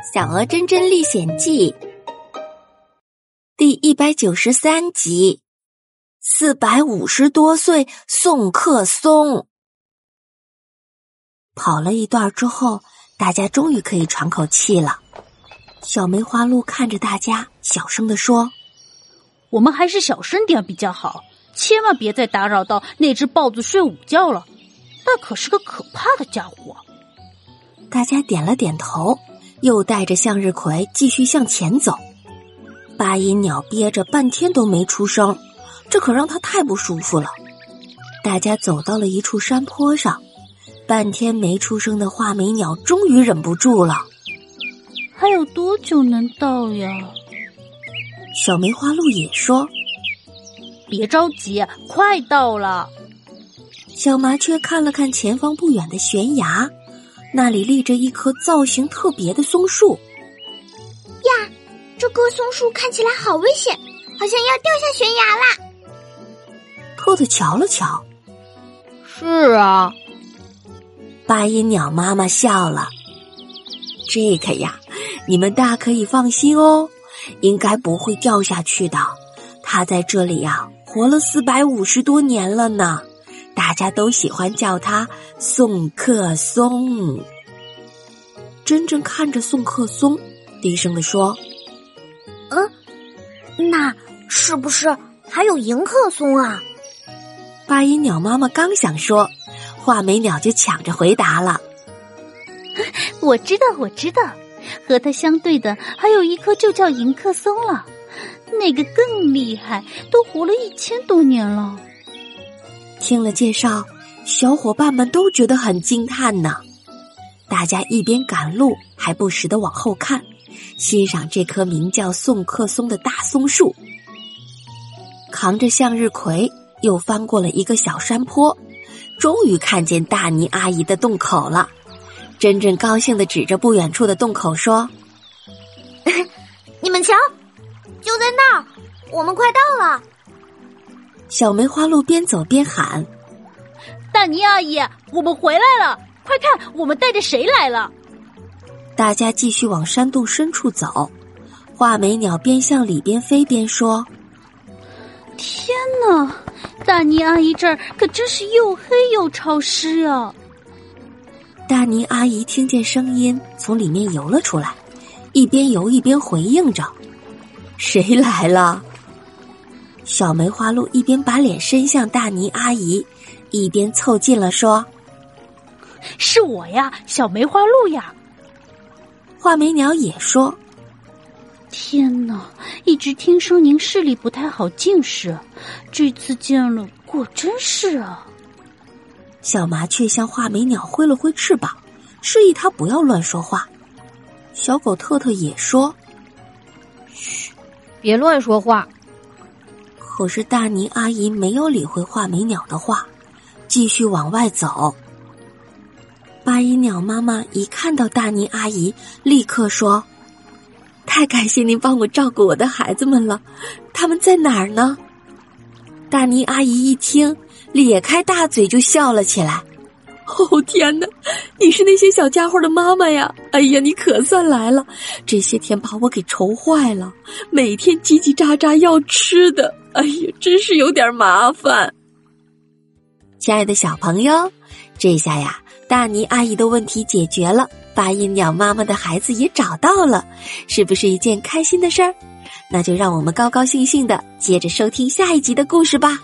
《小鹅真真历险记》第一百九十三集：四百五十多岁宋克松跑了一段之后，大家终于可以喘口气了。小梅花鹿看着大家，小声的说：“我们还是小声点比较好，千万别再打扰到那只豹子睡午觉了。那可是个可怕的家伙。”大家点了点头。又带着向日葵继续向前走，八音鸟憋着半天都没出声，这可让他太不舒服了。大家走到了一处山坡上，半天没出声的画眉鸟终于忍不住了：“还有多久能到呀？”小梅花鹿也说：“别着急，快到了。”小麻雀看了看前方不远的悬崖。那里立着一棵造型特别的松树。呀，这棵松树看起来好危险，好像要掉下悬崖啦！兔子瞧了瞧，是啊。八音鸟妈妈笑了。这个呀，你们大可以放心哦，应该不会掉下去的。它在这里呀，活了四百五十多年了呢。大家都喜欢叫他宋克松。真正看着宋克松，低声的说：“嗯，那是不是还有迎客松啊？”八音鸟妈妈刚想说，画眉鸟就抢着回答了：“ 我知道，我知道，和它相对的还有一棵，就叫迎客松了。那个更厉害，都活了一千多年了。”听了介绍，小伙伴们都觉得很惊叹呢。大家一边赶路，还不时的往后看，欣赏这棵名叫宋克松的大松树。扛着向日葵，又翻过了一个小山坡，终于看见大妮阿姨的洞口了。真真高兴的指着不远处的洞口说：“ 你们瞧，就在那儿，我们快到了。”小梅花鹿边走边喊：“大妮阿姨，我们回来了！快看，我们带着谁来了？”大家继续往山洞深处走。画眉鸟边向里边飞边说：“天哪，大妮阿姨这儿可真是又黑又潮湿啊！”大妮阿姨听见声音，从里面游了出来，一边游一边回应着：“谁来了？”小梅花鹿一边把脸伸向大妮阿姨，一边凑近了说：“是我呀，小梅花鹿呀。”画眉鸟也说：“天哪，一直听说您视力不太好，近视，这次见了，果真是啊。”小麻雀向画眉鸟挥了挥翅膀，示意它不要乱说话。小狗特特也说：“嘘，别乱说话。”可是大妮阿姨没有理会画眉鸟的话，继续往外走。八音鸟妈妈一看到大妮阿姨，立刻说：“太感谢您帮我照顾我的孩子们了，他们在哪儿呢？”大妮阿姨一听，咧开大嘴就笑了起来。哦天哪，你是那些小家伙的妈妈呀！哎呀，你可算来了！这些天把我给愁坏了，每天叽叽喳喳要吃的，哎呀，真是有点麻烦。亲爱的小朋友，这下呀，大妮阿姨的问题解决了，八音鸟妈妈的孩子也找到了，是不是一件开心的事儿？那就让我们高高兴兴的接着收听下一集的故事吧。